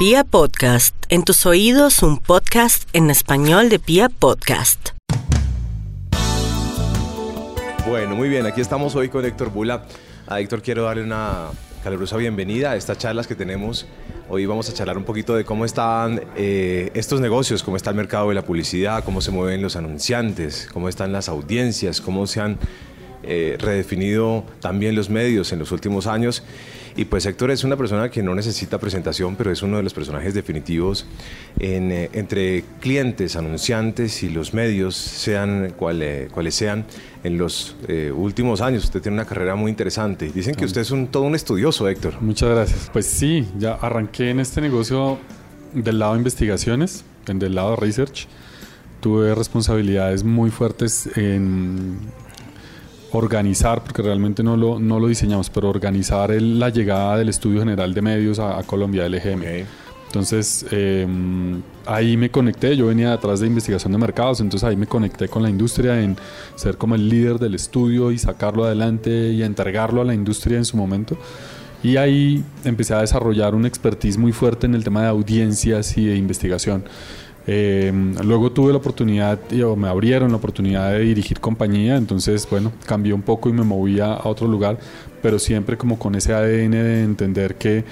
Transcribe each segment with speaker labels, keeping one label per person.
Speaker 1: Pia Podcast, en tus oídos un podcast en español de Pia Podcast.
Speaker 2: Bueno, muy bien, aquí estamos hoy con Héctor Bula. A Héctor quiero darle una calurosa bienvenida a estas charlas que tenemos. Hoy vamos a charlar un poquito de cómo están eh, estos negocios, cómo está el mercado de la publicidad, cómo se mueven los anunciantes, cómo están las audiencias, cómo se han eh, redefinido también los medios en los últimos años. Y pues Héctor es una persona que no necesita presentación, pero es uno de los personajes definitivos en, eh, entre clientes, anunciantes y los medios, sean cuales sean, en los eh, últimos años. Usted tiene una carrera muy interesante. Dicen que usted es un, todo un estudioso, Héctor.
Speaker 3: Muchas gracias. Pues sí, ya arranqué en este negocio del lado de investigaciones, del lado de research. Tuve responsabilidades muy fuertes en organizar, porque realmente no lo, no lo diseñamos, pero organizar la llegada del Estudio General de Medios a, Colombia, LGM. Entonces em, ahí me conecté, yo venía detrás de investigación de mercados, entonces ahí me conecté con la industria en ser como el líder del estudio y sacarlo adelante y entregarlo a la industria en su momento. Y ahí empecé a desarrollar un expertise muy fuerte en el tema de audiencias y de investigación. Eh, luego tuve la oportunidad, o me abrieron la oportunidad de dirigir compañía, entonces, bueno, cambié un poco y me moví a, otro lugar, pero siempre como con ese ADN de entender que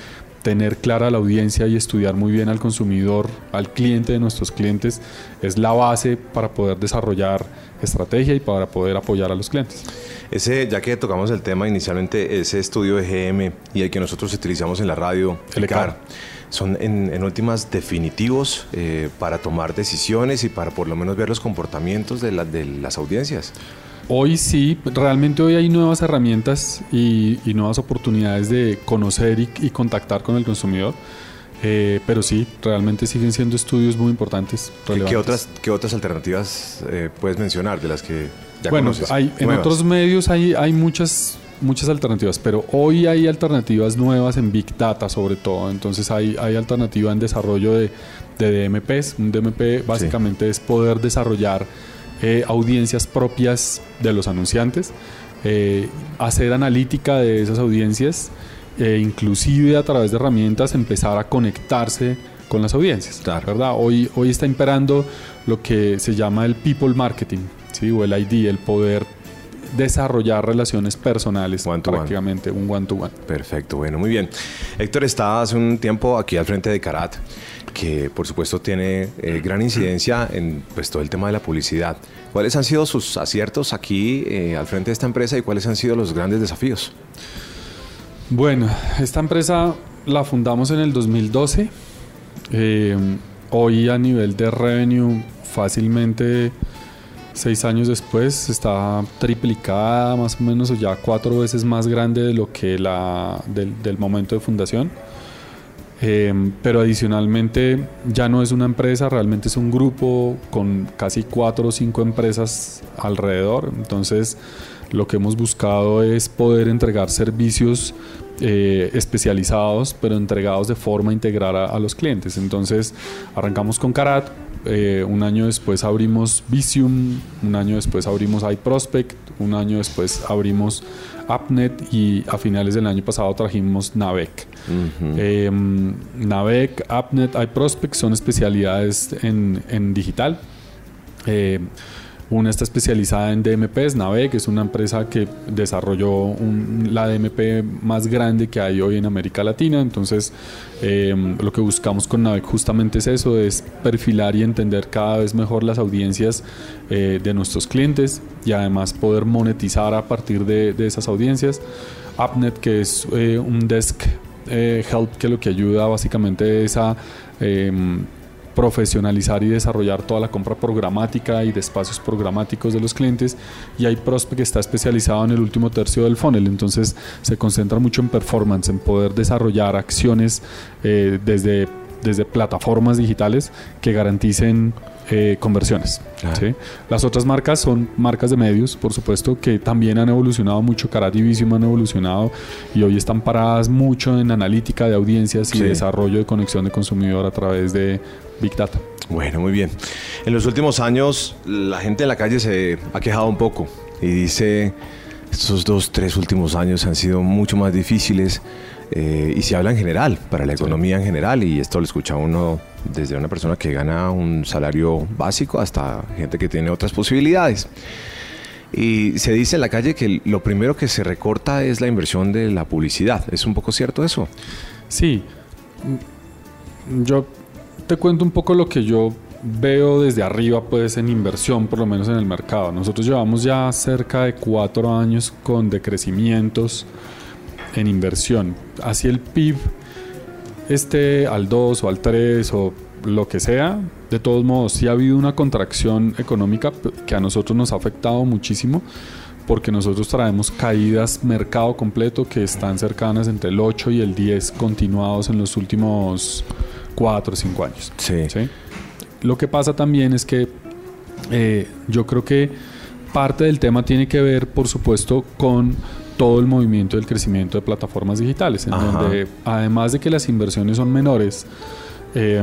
Speaker 3: tener clara la audiencia y estudiar muy bien al consumidor, al cliente de nuestros clientes, es la base para poder desarrollar estrategia y para poder apoyar a los clientes.
Speaker 2: Ese, ya que tocamos el tema inicialmente, ese estudio de GM y el que nosotros utilizamos en la radio, el son en, últimas definitivos eh, para tomar decisiones y para por lo menos ver los comportamientos de, de las audiencias.
Speaker 3: Hoy sí, realmente hoy hay nuevas herramientas y, nuevas oportunidades de conocer y, contactar con el consumidor. Eh, pero sí, realmente siguen siendo estudios muy importantes.
Speaker 2: ¿Qué otras, qué otras alternativas eh, puedes mencionar de las que ya
Speaker 3: bueno,
Speaker 2: conoces?
Speaker 3: Hay, en otros medios hay, hay muchas muchas alternativas, pero hoy hay alternativas nuevas en Big Data sobre todo. Entonces hay, hay alternativa en desarrollo de, de DMPs. Un DMP básicamente es poder desarrollar eh, audiencias propias de los anunciantes, eh, hacer analítica de esas audiencias e inclusive a través de herramientas empezar a conectarse con las audiencias. ¿verdad? Hoy, hoy está imperando lo que se llama el people marketing, ¿sí? o el ID, el poder desarrollar relaciones personales, prácticamente un one-to-one.
Speaker 2: Perfecto, bueno, muy bien. Héctor está hace un tiempo aquí al frente de Carat, que por supuesto tiene eh, gran incidencia en pues, todo el tema de la publicidad. ¿Cuáles han sido sus aciertos aquí eh, al frente de esta empresa y cuáles han sido los grandes desafíos?
Speaker 3: Bueno, esta empresa la fundamos en el 2012. Eh, hoy a nivel de revenue fácilmente seis años después está triplicada más o menos o ya cuatro veces más grande de lo que la del, momento de fundación. Eh, pero adicionalmente ya no es una empresa, realmente es un grupo con casi cuatro o cinco empresas alrededor. Entonces lo que hemos buscado es poder entregar servicios eh, especializados, pero entregados de forma integral a, a los clientes. Entonces arrancamos con Carat, eh, un año después abrimos Visium, un año después abrimos iProspect, un año después abrimos AppNet y a finales del año pasado trajimos Navec. Em, Navec, AppNet, iProspect son especialidades en, en digital. Eh, una está especializada en DMPs, Navec es una empresa que desarrolló la DMP más grande que hay hoy en América Latina. Entonces, em, lo que buscamos con Navec justamente es eso, es perfilar y entender cada vez mejor las audiencias eh, de nuestros clientes y además poder monetizar a partir de, esas audiencias. AppNet, que es eh, un desk eh, help que lo que ayuda básicamente es a em, profesionalizar y desarrollar toda la compra programática y de espacios programáticos de los clientes y hay Prospect que está especializado en el último tercio del funnel, entonces se concentra mucho en performance, en poder desarrollar acciones eh, desde, desde plataformas digitales que garanticen eh, conversiones. Las otras marcas son marcas de medios, por supuesto, que también han evolucionado mucho. Visium han evolucionado y hoy están paradas mucho en analítica de audiencias y desarrollo de conexión de consumidor a través de Big Data.
Speaker 2: Bueno, muy bien. En los últimos años, la gente en la calle se ha quejado un poco y dice, estos dos, tres últimos años han sido mucho más difíciles eh, y se habla en general, para la economía en general, y esto lo escucha uno desde una persona que gana un salario básico hasta gente que tiene otras posibilidades. Y se dice en la calle que lo primero que se recorta es la inversión de la publicidad. ¿Es un poco cierto eso?
Speaker 3: Sí. Yo te cuento un poco lo que yo veo desde arriba, pues en inversión, por lo menos en el mercado. Nosotros llevamos ya cerca de cuatro años con decrecimientos en inversión. Así el PIB esté al 2 o al 3 o lo que sea, de todos modos, sí ha habido una contracción económica que a nosotros nos ha afectado muchísimo porque nosotros traemos caídas mercado completo que están cercanas entre el 8 y el 10 continuados en los últimos 4 o 5 años.
Speaker 2: Sí.
Speaker 3: Lo que pasa también es que eh, yo creo que parte del tema tiene que ver, por supuesto, con todo el movimiento del crecimiento de plataformas digitales, en donde además de que las inversiones son menores, eh,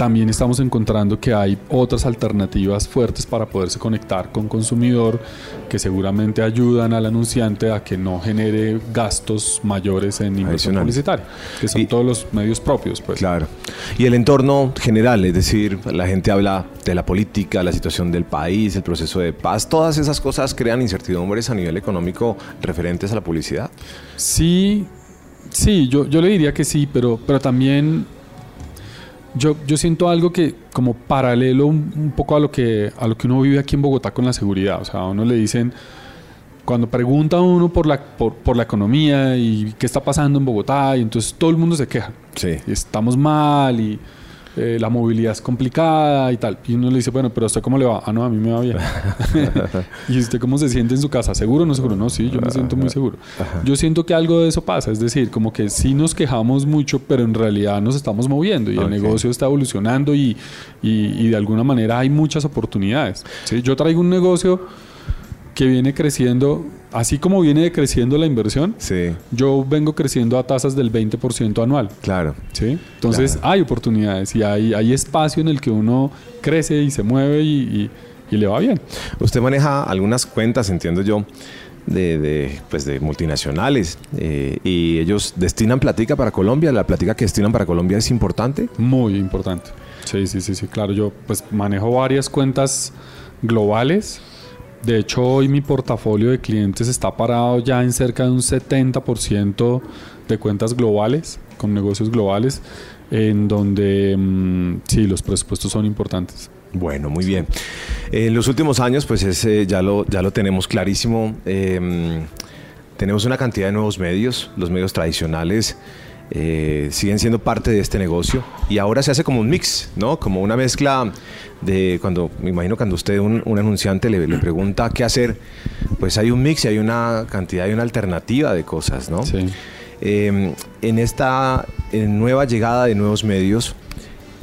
Speaker 3: también estamos encontrando que hay otras alternativas fuertes para poderse conectar con consumidor que seguramente ayudan al anunciante a que no genere gastos mayores en inversión publicitaria, que son todos los medios propios. Pues.
Speaker 2: Claro. Y el entorno general, es decir, la gente habla de la política, la situación del país, el proceso de paz, todas esas cosas crean incertidumbres a nivel económico referentes a la publicidad.
Speaker 3: Sí, sí, yo, yo le diría que sí, pero, pero también yo, yo siento algo que como paralelo un, poco a lo que a lo que uno vive aquí en Bogotá con la seguridad. O sea, a uno le dicen, cuando pregunta a uno por la, por, por, la economía y qué está pasando en Bogotá, y entonces todo el mundo se queja.
Speaker 2: Sí.
Speaker 3: estamos mal y eh, la movilidad es complicada y tal. Y uno le dice, bueno, pero ¿a usted cómo le va? Ah, no, a mí me va bien. ¿Y usted cómo se siente en su casa? ¿Seguro o no seguro? No, sí, yo me siento muy seguro. Yo siento que algo de eso pasa, es decir, como que sí nos quejamos mucho, pero en realidad nos estamos moviendo y el negocio está evolucionando y, y, de alguna manera hay muchas oportunidades. ¿sí? Yo traigo un negocio que viene creciendo, así como viene creciendo la inversión,
Speaker 2: sí.
Speaker 3: yo vengo creciendo a tasas del 20% anual.
Speaker 2: Claro.
Speaker 3: ¿sí? Entonces hay oportunidades y hay, hay espacio en el que uno crece y se mueve y, y, le va bien.
Speaker 2: Usted maneja algunas cuentas, entiendo yo. De, de, pues de multinacionales eh, y ellos destinan platica para Colombia. ¿La platica que destinan para Colombia es importante?
Speaker 3: Muy importante. Sí, sí, sí, sí, claro. Yo pues manejo varias cuentas globales de hecho, hoy mi portafolio de clientes está parado ya en cerca de un 70% de cuentas globales, con negocios globales, en donde mm, sí, los presupuestos son importantes.
Speaker 2: Bueno, muy bien. En los últimos años, pues ese ya, lo, ya lo tenemos clarísimo. Em, tenemos una cantidad de nuevos medios, los medios tradicionales eh, siguen siendo parte de este negocio y ahora se hace como un mix, ¿no? Como una mezcla de cuando, me imagino cuando usted, un, anunciante, le, pregunta qué hacer, pues hay un mix y hay una cantidad y una alternativa de cosas, ¿no?
Speaker 3: Sí.
Speaker 2: Em, en esta nueva llegada de nuevos medios,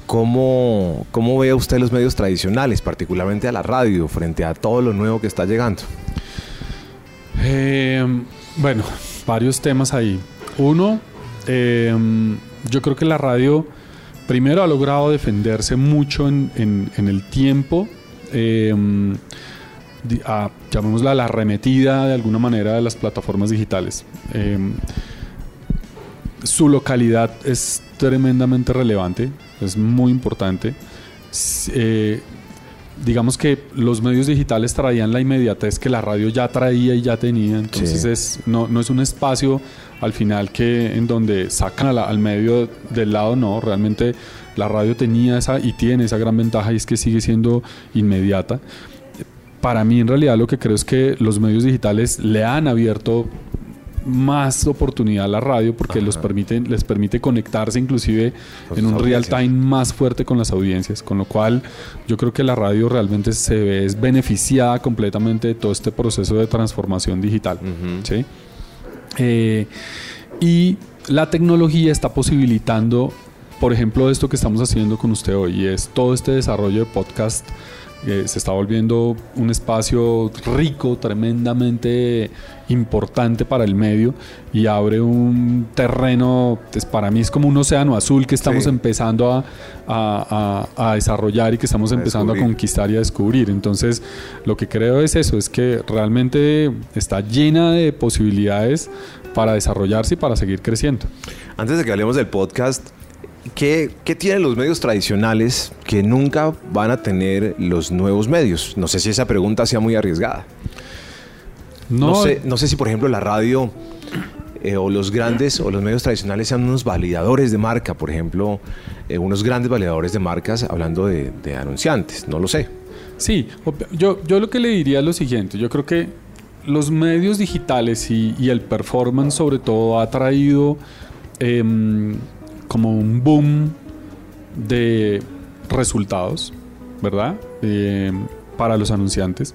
Speaker 2: ¿cómo, ¿cómo ve usted los medios tradicionales, particularmente a la radio, frente a todo lo nuevo que está llegando?
Speaker 3: Em, bueno, varios temas ahí. Uno, Em, yo creo que la radio primero ha logrado defenderse mucho en, el tiempo. Eh, llamémosla la arremetida de alguna manera de las plataformas digitales. Em, su localidad es tremendamente relevante, es muy importante. Eh, digamos que los medios digitales traían la inmediatez que la radio ya traía y ya tenía, entonces es, no, no es un espacio al final que en donde sacan al medio del lado, no, realmente la radio tenía esa y tiene esa gran ventaja y es que sigue siendo inmediata. Para mí en realidad lo que creo es que los medios digitales le han abierto más oportunidad a la radio porque los permiten, les permite conectarse inclusive en un real time más fuerte con las audiencias, con lo cual yo creo que la radio realmente se ve es beneficiada completamente de todo este proceso de transformación digital. ¿sí? Eh, y la tecnología está posibilitando, por ejemplo, esto que estamos haciendo con usted hoy, y es todo este desarrollo de podcast eh, se está volviendo un espacio rico, tremendamente importante para el medio y abre un terreno, pues para mí es como un océano azul que estamos
Speaker 2: Sí.
Speaker 3: empezando a, a- a- a desarrollar y que estamos empezando a conquistar y a descubrir. Entonces, lo que creo es eso, es que realmente está llena de posibilidades para desarrollarse y para seguir creciendo.
Speaker 2: Antes de que hablemos del podcast, ¿qué, qué tienen los medios tradicionales que nunca van a tener los nuevos medios? No sé si esa pregunta sea muy arriesgada. No, sé, no sé si, por ejemplo, la radio eh, o los grandes o los medios tradicionales sean unos validadores de marca, por ejemplo, eh, unos grandes validadores de marcas hablando de, de anunciantes, no lo sé.
Speaker 3: Sí, yo, yo lo que le diría es lo siguiente, yo creo que los medios digitales y, y el performance sobre todo ha traído em, como un boom de resultados, ¿verdad? Em, para los anunciantes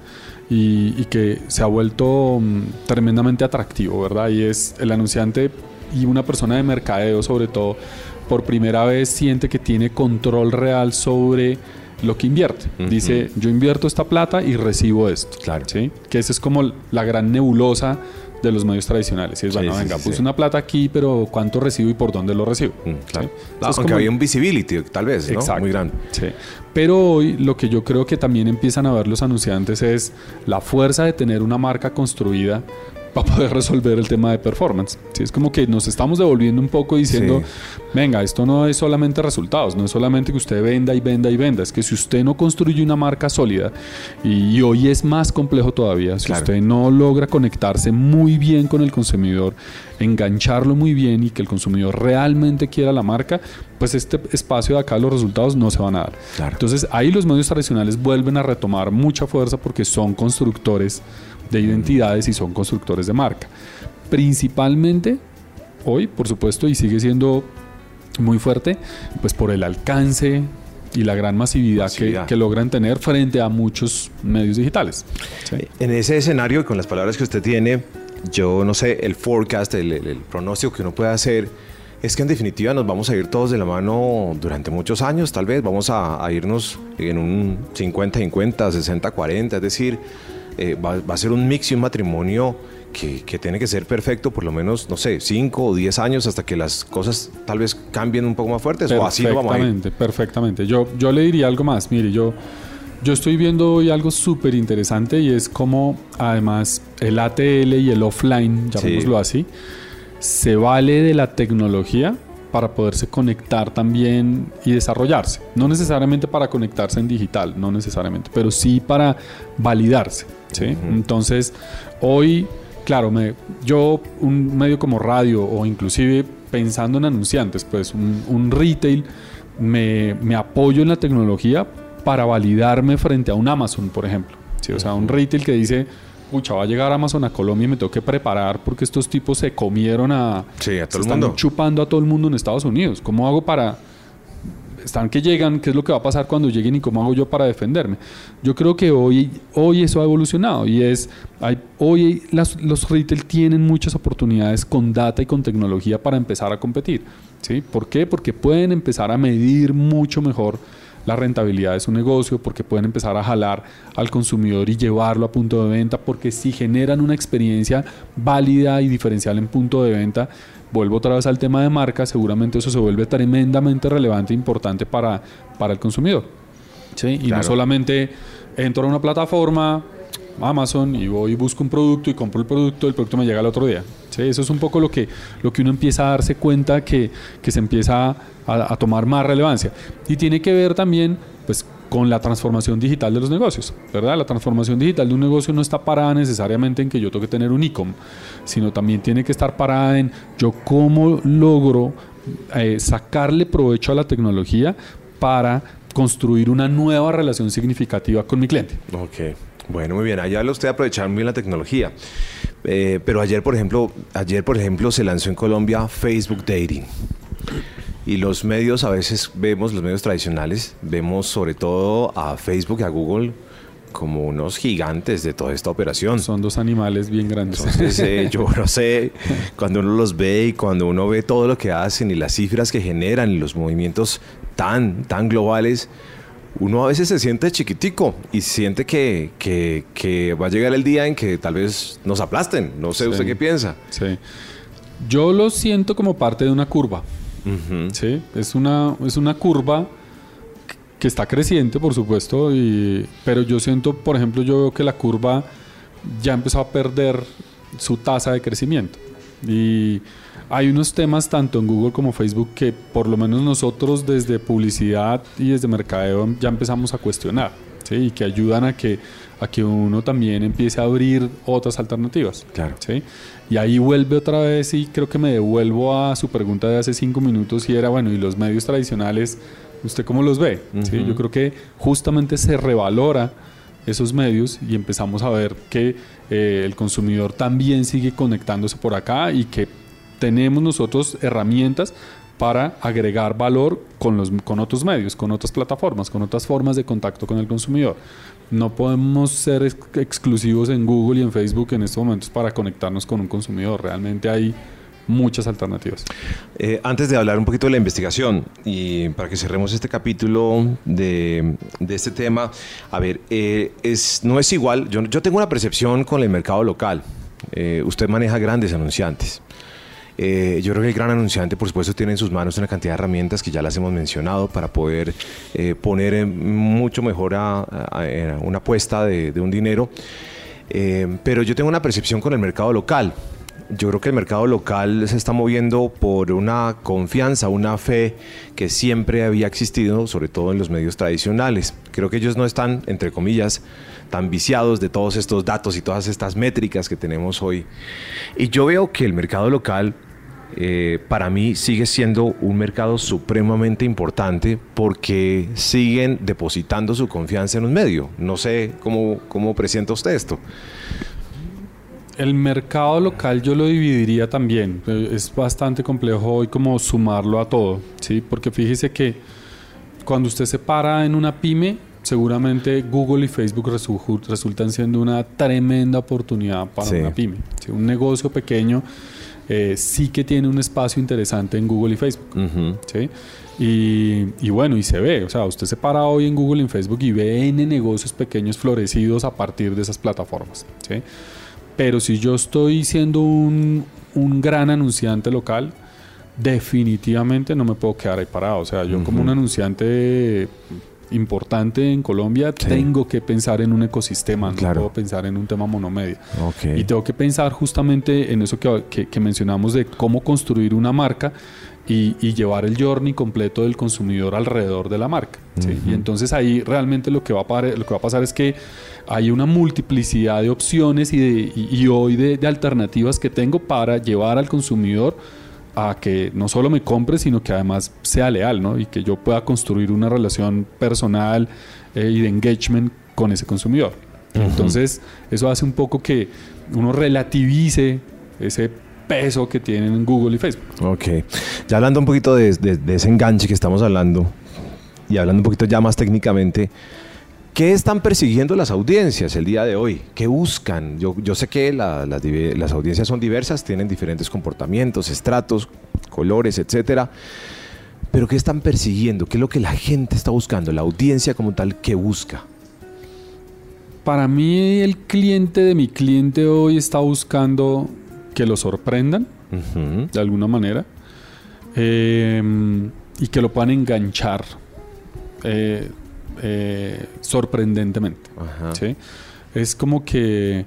Speaker 3: y, y que se ha vuelto mm, tremendamente atractivo, ¿verdad? Y es el anunciante y una persona de mercadeo sobre todo, por primera vez siente que tiene control real sobre lo que invierte. Dice, yo invierto esta plata y recibo esto.
Speaker 2: Claro.
Speaker 3: ¿sí? Que esa es como la gran nebulosa de los medios tradicionales. Y es, bueno,
Speaker 2: sí,
Speaker 3: venga,
Speaker 2: sí,
Speaker 3: puse
Speaker 2: sí.
Speaker 3: una plata aquí, pero ¿cuánto recibo y por dónde lo recibo?
Speaker 2: Mm, claro. Aunque
Speaker 3: como-
Speaker 2: había un visibility, tal vez, ¿no?
Speaker 3: Exacto.
Speaker 2: Muy grande.
Speaker 3: Pero hoy lo que yo creo que también empiezan a ver los anunciantes es la fuerza de tener una marca construida para poder resolver el tema de performance. Sí, es como que nos estamos devolviendo un poco diciendo, venga, esto no es solamente resultados, no es solamente que usted venda y venda y venda, es que si usted no construye una marca sólida, y, y hoy es más complejo todavía, si
Speaker 2: Claro.
Speaker 3: usted no logra conectarse muy bien con el consumidor, engancharlo muy bien y que el consumidor realmente quiera la marca, pues este espacio de acá los resultados no se van a dar.
Speaker 2: Claro.
Speaker 3: Entonces ahí los medios tradicionales vuelven a retomar mucha fuerza porque son constructores de identidades y son constructores de marca. Principalmente hoy, por supuesto, y sigue siendo muy fuerte, pues por el alcance y la gran masividad,
Speaker 2: Masividad.
Speaker 3: Que, que logran tener frente a muchos medios digitales. Sí.
Speaker 2: En ese escenario, con las palabras que usted tiene, yo no sé, el forecast, el, el- el pronóstico que uno puede hacer, es que en definitiva nos vamos a ir todos de la mano durante muchos años, tal vez. Vamos a, a irnos en un 50-50, 60-40, es decir, eh, va, va a ser un mix y un matrimonio que, que tiene que ser perfecto por lo menos, no sé, 5 o 10 años hasta que las cosas tal vez cambien un poco más fuertes o así lo vamos a ir.
Speaker 3: Perfectamente, perfectamente. Yo, yo le diría algo más. Mire, yo, yo estoy viendo hoy algo súper interesante y es como además el ATL y el offline, llamémoslo así, se vale de la tecnología para poderse conectar también y desarrollarse. No necesariamente para conectarse en digital, no necesariamente, pero sí para validarse. ¿sí? Entonces, hoy, claro, me, yo, un medio como radio o inclusive pensando en anunciantes, pues un, un retail, me, me apoyo en la tecnología para validarme frente a un Amazon, por ejemplo. ¿sí? O sea, un retail que dice, pucha, va a llegar Amazon a Colombia y me tengo que preparar porque estos tipos se comieron a...
Speaker 2: Sí, a todo
Speaker 3: se
Speaker 2: el
Speaker 3: están
Speaker 2: mundo.
Speaker 3: chupando a todo el mundo en Estados Unidos. ¿Cómo hago para... Están que llegan, ¿qué es lo que va a pasar cuando lleguen y cómo hago yo para defenderme? Yo creo que hoy, hoy eso ha evolucionado y es, hay, hoy las- los retail tienen muchas oportunidades con data y con tecnología para empezar a competir. ¿sí? ¿Por qué? Porque pueden empezar a medir mucho mejor la rentabilidad de su negocio, porque pueden empezar a jalar al consumidor y llevarlo a punto de venta, porque si generan una experiencia válida y diferencial en punto de venta, vuelvo otra vez al tema de marca, seguramente eso se vuelve tremendamente relevante e importante para, para el consumidor. ¿sí? Y
Speaker 2: Claro.
Speaker 3: no solamente entro a una plataforma, Amazon, y voy y busco un producto y compro el producto, el producto me llega al otro día. ¿sí? Eso es un poco lo que, lo que uno empieza a darse cuenta que, que se empieza a, a tomar más relevancia. Y tiene que ver también pues, con la transformación digital de los negocios, ¿verdad? La transformación digital de un negocio no está parada necesariamente en que yo tengo que tener un e-com, sino también tiene que estar parada en yo cómo logro eh, sacarle provecho a la tecnología para construir una nueva relación significativa con mi cliente.
Speaker 2: Ok, bueno, muy bien. Allá habla usted aprovechar muy bien la tecnología. Eh, pero ayer, por ejemplo, ayer, por ejemplo, se lanzó en Colombia Facebook Dating. Y los medios, a veces vemos, los medios tradicionales, vemos sobre todo a Facebook y a Google como unos gigantes de toda esta operación.
Speaker 3: Son dos animales bien grandes.
Speaker 2: Entonces, eh, yo no sé, cuando uno los ve y cuando uno ve todo lo que hacen y las cifras que generan y los movimientos tan, tan globales, uno a veces se siente chiquitico y siente que, que, que va a llegar el día en que tal vez nos aplasten. No sé, ¿usted qué piensa?
Speaker 3: Sí. Yo lo siento como parte de una curva. Sí, es una, es una curva que está creciente, por supuesto, y, pero yo siento, por ejemplo, yo veo que la curva ya empezó a perder su tasa de crecimiento. Y hay unos temas tanto en Google como Facebook que por lo menos nosotros desde publicidad y desde mercadeo ya empezamos a cuestionar, ¿sí? Y que ayudan a que, a que uno también empiece a abrir otras alternativas.
Speaker 2: Claro.
Speaker 3: ¿sí? Y ahí vuelve otra vez y creo que me devuelvo a su pregunta de hace cinco minutos y era, bueno, ¿y los medios tradicionales, usted cómo los ve? ¿Sí? Yo creo que justamente se revalora esos medios y empezamos a ver que eh, el consumidor también sigue conectándose por acá y que tenemos nosotros herramientas para agregar valor con, los, con otros medios, con otras plataformas, con otras formas de contacto con el consumidor. No podemos ser exclusivos en Google y en Facebook en estos momentos para conectarnos con un consumidor. Realmente hay muchas alternativas.
Speaker 2: Eh, antes de hablar un poquito de la investigación y para que cerremos este capítulo de, de este tema, a ver, eh, es, no es igual, yo, yo, tengo una percepción con el mercado local. Eh, usted maneja grandes anunciantes. Eh, yo creo que el gran anunciante, por supuesto, tiene en sus manos una cantidad de herramientas que ya las hemos mencionado para poder eh, poner mucho mejor a una apuesta de, de un dinero. Eh, pero yo tengo una percepción con el mercado local. Yo creo que el mercado local se está moviendo por una confianza, una fe que siempre había existido, sobre todo en los medios tradicionales. Creo que ellos no están, entre comillas, tan viciados de todos estos datos y todas estas métricas que tenemos hoy. Y yo veo que el mercado local eh, para mí sigue siendo un mercado supremamente importante porque siguen depositando su confianza en un medio. No sé cómo, cómo presenta usted esto.
Speaker 3: El mercado local yo lo dividiría también. Es bastante complejo hoy como sumarlo a todo, ¿sí? Porque fíjese que cuando usted se para en una pyme, seguramente Google y Facebook resultan siendo una tremenda oportunidad para sí. una pyme. ¿sí? Un negocio pequeño eh, sí que tiene un espacio interesante en Google y Facebook. Uh -huh. ¿sí? y, y, bueno, y se ve, o sea, usted se para hoy en Google y en Facebook y ve N negocios pequeños florecidos a partir de esas plataformas. ¿sí? Pero si yo estoy siendo un, un gran anunciante local, definitivamente no me puedo quedar ahí parado. O sea, yo uh -huh. como un anunciante importante en Colombia, sí. tengo que pensar en un ecosistema, claro. no puedo pensar en un tema monomedia.
Speaker 2: Okay.
Speaker 3: Y tengo que pensar justamente en eso que, que, que mencionamos de cómo construir una marca y, y, llevar el journey completo del consumidor alrededor de la marca. ¿sí? Uh -huh. Y entonces ahí realmente lo que, va a lo que va a pasar es que hay una multiplicidad de opciones y, de, y, y hoy de, de alternativas que tengo para llevar al consumidor a que no solo me compre, sino que además sea leal, ¿no? Y que yo pueda construir una relación personal eh, y de engagement con ese consumidor. Uh -huh. Entonces, eso hace un poco que uno relativice ese peso que tienen en Google y Facebook.
Speaker 2: Ok. Ya hablando un poquito de, de, de ese enganche que estamos hablando y hablando un poquito ya más técnicamente, ¿Qué están persiguiendo las audiencias el día de hoy? ¿Qué buscan? Yo, yo sé que la, la, las audiencias son diversas, tienen diferentes comportamientos, estratos, colores, etcétera. Pero ¿qué están persiguiendo? ¿Qué es lo que la gente está buscando? La audiencia como tal, ¿qué busca?
Speaker 3: Para mí el cliente de mi cliente hoy está buscando que lo sorprendan, uh -huh. de alguna manera, eh, y que lo puedan enganchar. Eh, eh, sorprendentemente. ¿sí? Es como que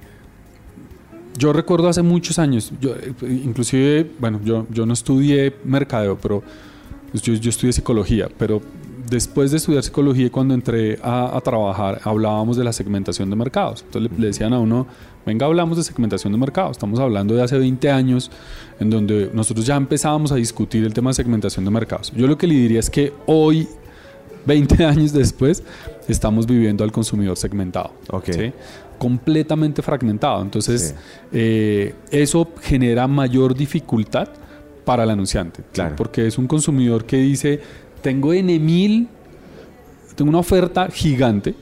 Speaker 3: yo recuerdo hace muchos años, yo, inclusive, bueno, yo, yo no estudié mercadeo, pero pues yo, yo, estudié psicología, pero después de estudiar psicología, cuando entré a, a trabajar, hablábamos de la segmentación de mercados. Entonces le, le, decían a uno, venga, hablamos de segmentación de mercados. Estamos hablando de hace 20 años, en donde nosotros ya empezábamos a discutir el tema de segmentación de mercados. Yo lo que le diría es que hoy 20 años después, estamos viviendo al consumidor segmentado.
Speaker 2: Okay.
Speaker 3: ¿sí? Completamente fragmentado. Entonces, sí. eh, eso genera mayor dificultad para el anunciante.
Speaker 2: Claro.
Speaker 3: ¿sí? Porque es un consumidor que dice, tengo N mil, tengo una oferta gigante.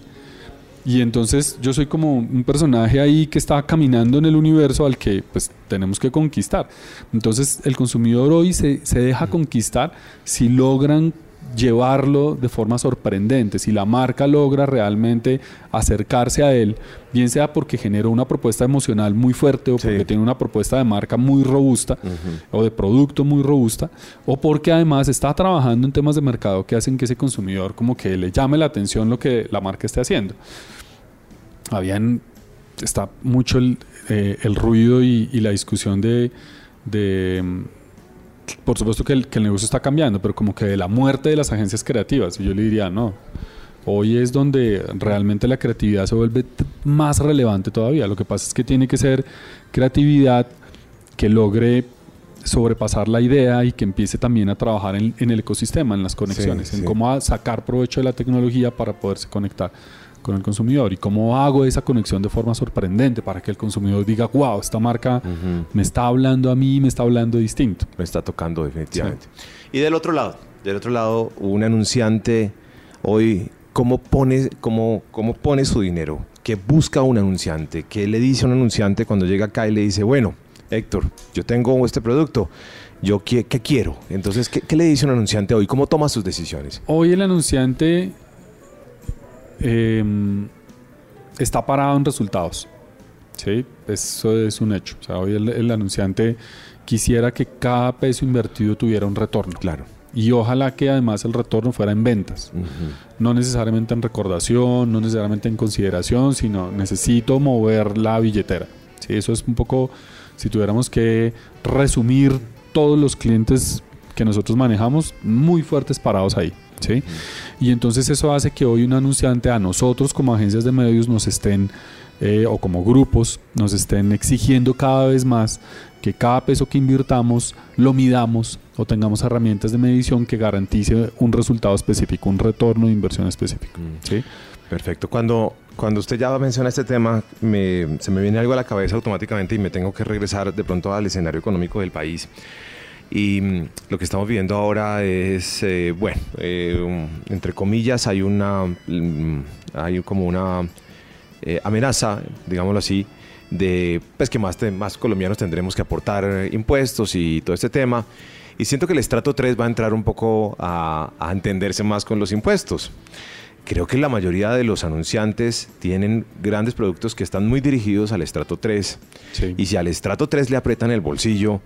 Speaker 3: Y entonces yo soy como un personaje ahí que está caminando en el universo al que pues tenemos que conquistar. Entonces el consumidor hoy se, se deja conquistar si logran llevarlo de forma sorprendente. Si la marca logra realmente acercarse a él, bien sea porque generó una propuesta emocional muy fuerte o porque tiene una propuesta de marca muy robusta o de producto muy robusta, o porque además está trabajando en temas de mercado que hacen que ese consumidor como que le llame la atención lo que la marca esté haciendo. Habían, está mucho el, eh, ruido y, la discusión de por supuesto que el, negocio está cambiando, pero como que de la muerte de las agencias creativas, yo le diría, no, hoy es donde realmente la creatividad se vuelve más relevante todavía. Lo que pasa es que tiene que ser creatividad que logre sobrepasar la idea y que empiece también a trabajar en, el ecosistema, en las conexiones, en cómo sacar provecho de la tecnología para poderse conectar con el consumidor y cómo hago esa conexión de forma sorprendente para que el consumidor diga, wow, esta marca me está hablando a mí, me está hablando distinto.
Speaker 2: Me está tocando definitivamente. Y del otro lado, del otro lado, un anunciante hoy, ¿cómo pone, cómo, cómo pone su dinero? ¿Qué busca un anunciante? ¿Qué le dice un anunciante cuando llega acá y le dice, bueno, Héctor, yo tengo este producto, yo qué, qué quiero? Entonces, ¿qué, ¿qué, le dice un anunciante hoy? ¿Cómo toma sus decisiones?
Speaker 3: Hoy el anunciante eh, está parado en resultados. ¿sí? Eso es un hecho. O sea, hoy el, anunciante quisiera que cada peso invertido tuviera un retorno.
Speaker 2: Claro.
Speaker 3: Y ojalá que además el retorno fuera en ventas. No necesariamente en recordación, no necesariamente en consideración, sino necesito mover la billetera. ¿sí? Eso es un poco, si tuviéramos que resumir todos los clientes que nosotros manejamos, muy fuertes parados ahí. ¿sí? Y entonces eso hace que hoy un anunciante a nosotros como agencias de medios nos estén, eh, o como grupos, nos estén exigiendo cada vez más que cada peso que invirtamos lo midamos o tengamos herramientas de medición que garantice un resultado específico, un retorno de inversión específico. Mm. ¿sí?
Speaker 2: Perfecto. Cuando, cuando usted ya menciona este tema, se me viene algo a la cabeza automáticamente y me tengo que regresar de pronto al escenario económico del país. Y mm, lo que estamos viendo ahora es, eh, bueno, eh, entre comillas, hay una, mm, hay como una eh, amenaza, digámoslo así, de pues que más, más colombianos tendremos que aportar impuestos y todo este tema. Y siento que el estrato 3 va a entrar un poco a, entenderse más con los impuestos. Creo que la mayoría de los anunciantes tienen grandes productos que están muy dirigidos al estrato 3. Y si al estrato 3 le aprietan el bolsillo,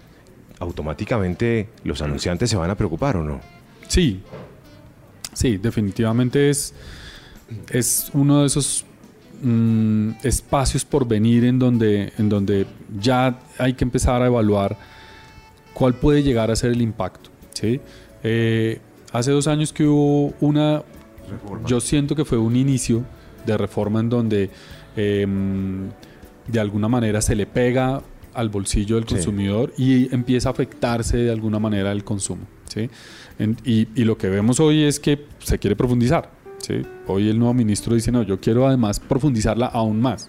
Speaker 2: automáticamente los anunciantes se van a preocupar o no?
Speaker 3: Sí, sí, definitivamente es, es uno de esos mm, espacios por venir en donde, en donde ya hay que empezar a evaluar cuál puede llegar a ser el impacto. ¿sí? Eh, hace dos años que hubo una, yo siento que fue un inicio de reforma en donde em, de alguna manera se le pega al bolsillo del consumidor y empieza a afectarse de alguna manera el consumo. ¿sí? y, lo que vemos hoy es que se quiere profundizar. ¿sí? Hoy el nuevo ministro dice, no, yo quiero además profundizarla aún más.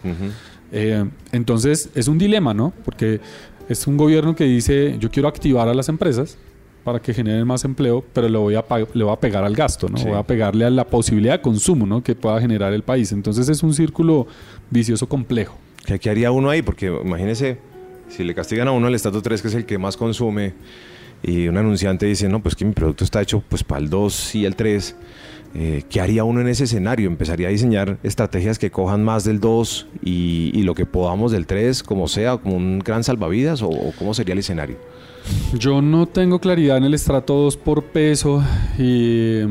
Speaker 3: Eh, entonces es un dilema, ¿no? Porque es un gobierno que dice, yo quiero activar a las empresas para que generen más empleo, pero le voy a, le voy a pegar al gasto, ¿no? Voy a pegarle a la posibilidad de consumo, ¿no? Que pueda generar el país. Entonces es un círculo vicioso complejo.
Speaker 2: ¿Qué, haría uno ahí? Porque imagínese si le castigan a uno el estatus 3, que es el que más consume, y un anunciante dice, no, pues que mi producto está hecho pues para el 2 y el 3, eh, ¿qué haría uno en ese escenario? ¿Empezaría a diseñar estrategias que cojan más del 2 y, lo que podamos del 3, como sea, como un gran salvavidas, o, cómo sería el escenario?
Speaker 3: Yo no tengo claridad en el estrato 2 por peso y,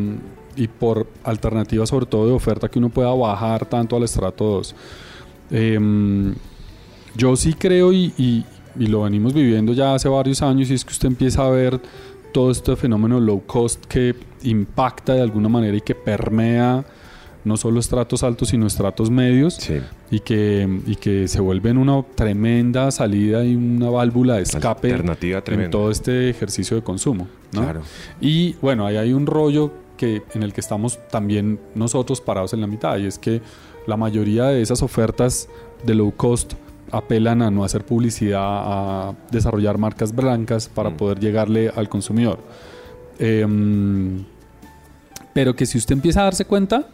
Speaker 3: por alternativa sobre todo de oferta que uno pueda bajar tanto al estrato 2. Yo sí creo y, lo venimos viviendo ya hace varios años y es que usted empieza a ver todo este fenómeno low cost que impacta de alguna manera y que permea no solo estratos altos sino estratos medios y, que, y que se vuelven una tremenda salida y una válvula de escape en todo este ejercicio de consumo. Y bueno, ahí hay un rollo que, en el que estamos también nosotros parados en la mitad y es que la mayoría de esas ofertas de low cost apelan a no hacer publicidad, a desarrollar marcas blancas para mm. poder llegarle al consumidor. Em, pero que si usted empieza a darse cuenta,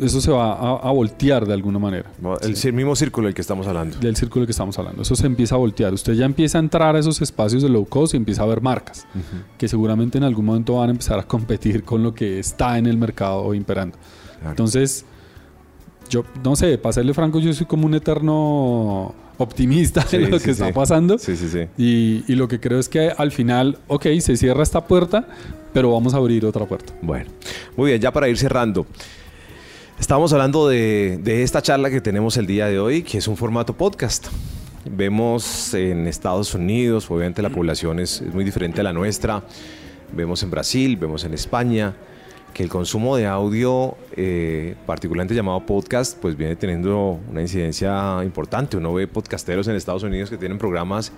Speaker 3: eso se va a, a voltear de alguna manera.
Speaker 2: El
Speaker 3: Sí.
Speaker 2: mismo círculo del que estamos hablando.
Speaker 3: del círculo del que estamos hablando. Eso se empieza a voltear. Usted ya empieza a entrar a esos espacios de low cost y empieza a ver marcas que seguramente en algún momento van a empezar a competir con lo que está en el mercado imperando.
Speaker 2: Claro.
Speaker 3: Entonces, yo no sé, para serle franco, yo soy como un eterno optimista
Speaker 2: Sí,
Speaker 3: en lo
Speaker 2: sí,
Speaker 3: que
Speaker 2: sí.
Speaker 3: está pasando.
Speaker 2: Sí, sí, sí.
Speaker 3: Y, y lo que creo es que al final, ok, se cierra esta puerta, pero vamos a abrir otra puerta.
Speaker 2: Bueno, muy bien, ya para ir cerrando. Estábamos hablando de, de esta charla que tenemos el día de hoy, que es un formato podcast. Vemos en Estados Unidos, obviamente la población es, es muy diferente a la nuestra. Vemos en Brasil, vemos en España, que el consumo de audio, eh, particularmente llamado podcast, pues viene teniendo una incidencia importante. Uno ve podcasteros en Estados Unidos que tienen programas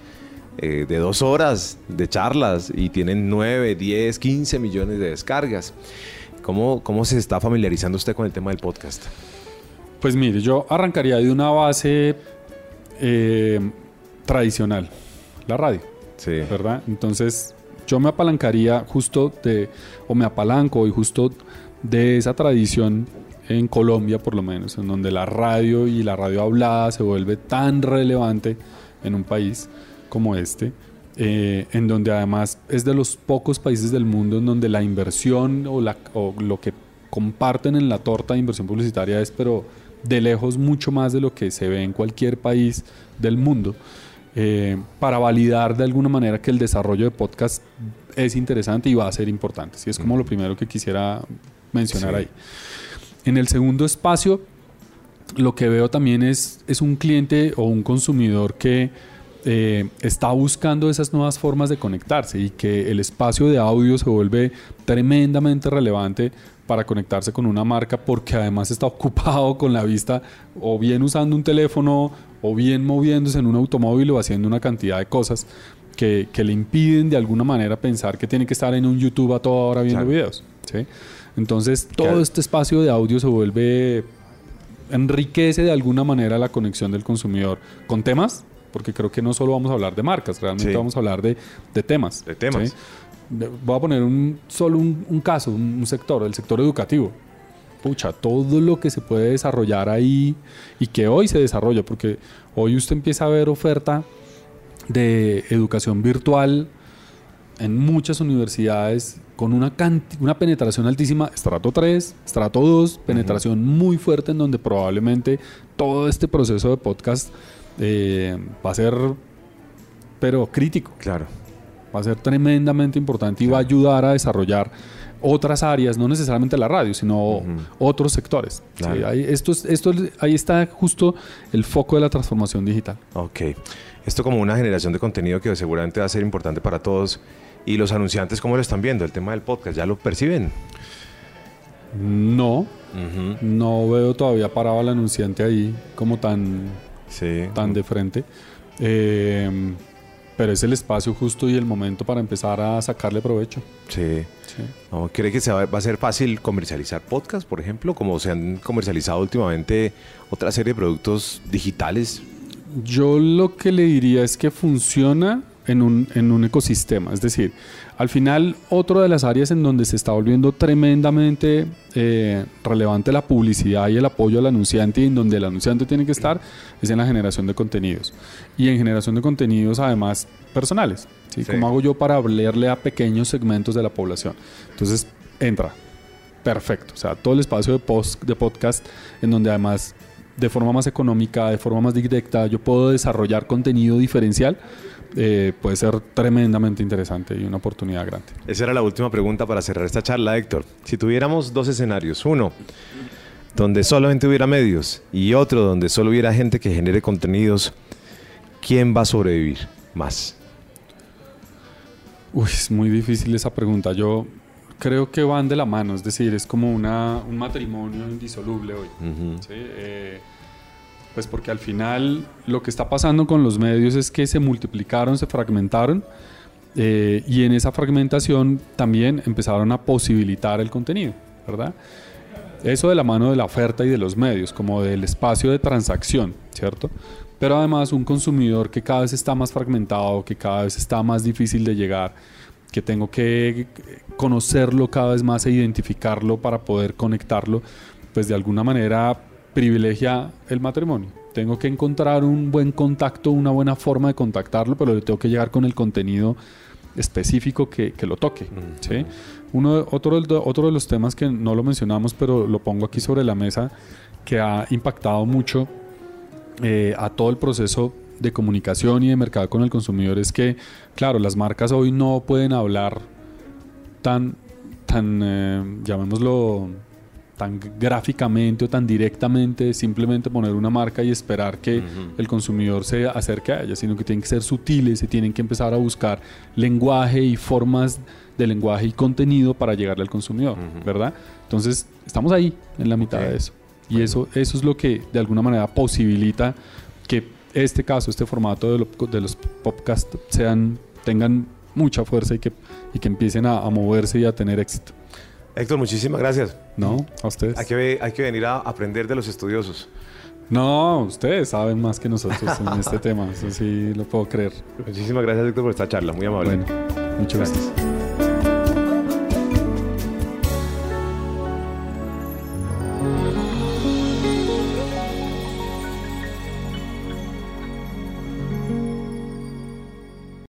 Speaker 2: eh, de dos horas de charlas y tienen 9, 10, 15 millones de descargas. ¿Cómo, ¿Cómo se está familiarizando usted con el tema del podcast?
Speaker 3: Pues mire, yo arrancaría de una base eh, tradicional, la radio.
Speaker 2: Sí.
Speaker 3: ¿verdad? Entonces yo me apalancaría justo de, o me apalanco y justo de esa tradición en Colombia por lo menos, en donde la radio y la radio hablada se vuelve tan relevante en un país como este, eh, en donde además es de los pocos países del mundo en donde la inversión o, la, o lo que comparten en la torta de inversión publicitaria es pero de lejos mucho más de lo que se ve en cualquier país del mundo eh, para validar de alguna manera que el desarrollo de podcast es interesante y va a ser importante. Sí, es como lo primero que quisiera mencionar
Speaker 2: Sí.
Speaker 3: ahí. En el segundo espacio, lo que veo también es, es un cliente o un consumidor que eh, está buscando esas nuevas formas de conectarse y que el espacio de audio se vuelve tremendamente relevante para conectarse con una marca porque además está ocupado con la vista o bien usando un teléfono o bien moviéndose en un automóvil o haciendo una cantidad de cosas que, que le impiden de alguna manera pensar que tiene que estar en un YouTube a toda hora viendo
Speaker 2: Claro.
Speaker 3: videos. ¿sí? Entonces todo
Speaker 2: Claro.
Speaker 3: este espacio de audio se vuelve enriquece de alguna manera la conexión del consumidor con temas, porque creo que no solo vamos a hablar de marcas, realmente
Speaker 2: Sí.
Speaker 3: vamos a hablar de, de temas.
Speaker 2: De temas.
Speaker 3: ¿sí? Voy a poner un, solo un, un caso, un, un sector, el sector educativo. Pucha, todo lo que se puede desarrollar ahí y que hoy se desarrolla, porque hoy usted empieza a ver oferta de educación virtual en muchas universidades con una, canti- una penetración altísima, estrato 3, estrato 2, penetración muy fuerte en donde probablemente todo este proceso de podcast eh, va a ser, pero crítico,
Speaker 2: Claro.
Speaker 3: Va a ser tremendamente importante y va a ayudar a desarrollar otras áreas, no necesariamente la radio, sino otros sectores.
Speaker 2: Claro.
Speaker 3: Sí, ahí, esto es- esto es- ahí está justo el foco de la transformación digital.
Speaker 2: Ok. Esto como una generación de contenido que seguramente va a ser importante para todos. ¿Y los anunciantes cómo lo están viendo? El tema del podcast, ¿ya lo perciben?
Speaker 3: No, no veo todavía parado al anunciante ahí como tan,
Speaker 2: Sí.
Speaker 3: tan de frente. Eh, pero es el espacio justo y el momento para empezar a sacarle provecho.
Speaker 2: Sí.
Speaker 3: Sí.
Speaker 2: No, ¿Cree que se va, va a ser fácil comercializar podcast, por ejemplo? Como se han comercializado últimamente otra serie de productos digitales.
Speaker 3: Yo lo que le diría es que funciona en un, en un ecosistema. Es decir, al final, otra de las áreas en donde se está volviendo tremendamente eh, relevante la publicidad y el apoyo al anunciante y en donde el anunciante tiene que estar es en la generación de contenidos. Y en generación de contenidos, además, personales. ¿sí?
Speaker 2: Sí.
Speaker 3: ¿Cómo hago yo para hablarle a pequeños segmentos de la población? Entonces, entra. Perfecto. O sea, todo el espacio de, post, de podcast en donde además de forma más económica, de forma más directa, yo puedo desarrollar contenido diferencial, eh, puede ser tremendamente interesante y una oportunidad grande.
Speaker 2: Esa era la última pregunta para cerrar esta charla, Héctor. Si tuviéramos dos escenarios, uno donde solamente hubiera medios y otro donde solo hubiera gente que genere contenidos, ¿quién va a sobrevivir más?
Speaker 3: Uy, es muy difícil esa pregunta. Yo creo que van de la mano, es decir, es como una, un matrimonio indisoluble hoy.
Speaker 2: Ujú.
Speaker 3: ¿sí? Eh, pues porque al final lo que está pasando con los medios es que se multiplicaron, se fragmentaron eh, y en esa fragmentación también empezaron a posibilitar el contenido, ¿verdad? Eso de la mano de la oferta y de los medios, como del espacio de transacción, ¿cierto? Pero además un consumidor que cada vez está más fragmentado, que cada vez está más difícil de llegar, que tengo que conocerlo cada vez más e identificarlo para poder conectarlo, pues de alguna manera privilegia el matrimonio. Tengo que encontrar un buen contacto, una buena forma de contactarlo, pero le tengo que llegar con el contenido específico que, que lo toque. ¿sí? Uno, otro, otro de los temas que no lo mencionamos, pero lo pongo aquí sobre la mesa, que ha impactado mucho eh, a todo el proceso de comunicación y de mercado con el consumidor es que, claro, las marcas hoy no pueden hablar tan, tan eh, llamémoslo, tan gráficamente o tan directamente, simplemente poner una marca y esperar que el consumidor se acerque a ella, sino que tienen que ser sutiles y tienen que empezar a buscar lenguaje y formas de lenguaje y contenido para llegarle al consumidor, ¿verdad? Entonces, estamos ahí, en la mitad de eso. Y eso, eso es lo que de alguna manera posibilita que este caso, este formato de, de los podcasts sean, tengan mucha fuerza y que, y que empiecen a, moverse y a tener éxito.
Speaker 2: Héctor, muchísimas gracias.
Speaker 3: No, a ustedes.
Speaker 2: Hay que, hay que venir a aprender de los estudiosos.
Speaker 3: No, ustedes saben más que nosotros en este tema, eso sí lo puedo creer.
Speaker 2: Muchísimas gracias, Héctor, por esta charla, muy amable.
Speaker 3: Bueno, muchas gracias.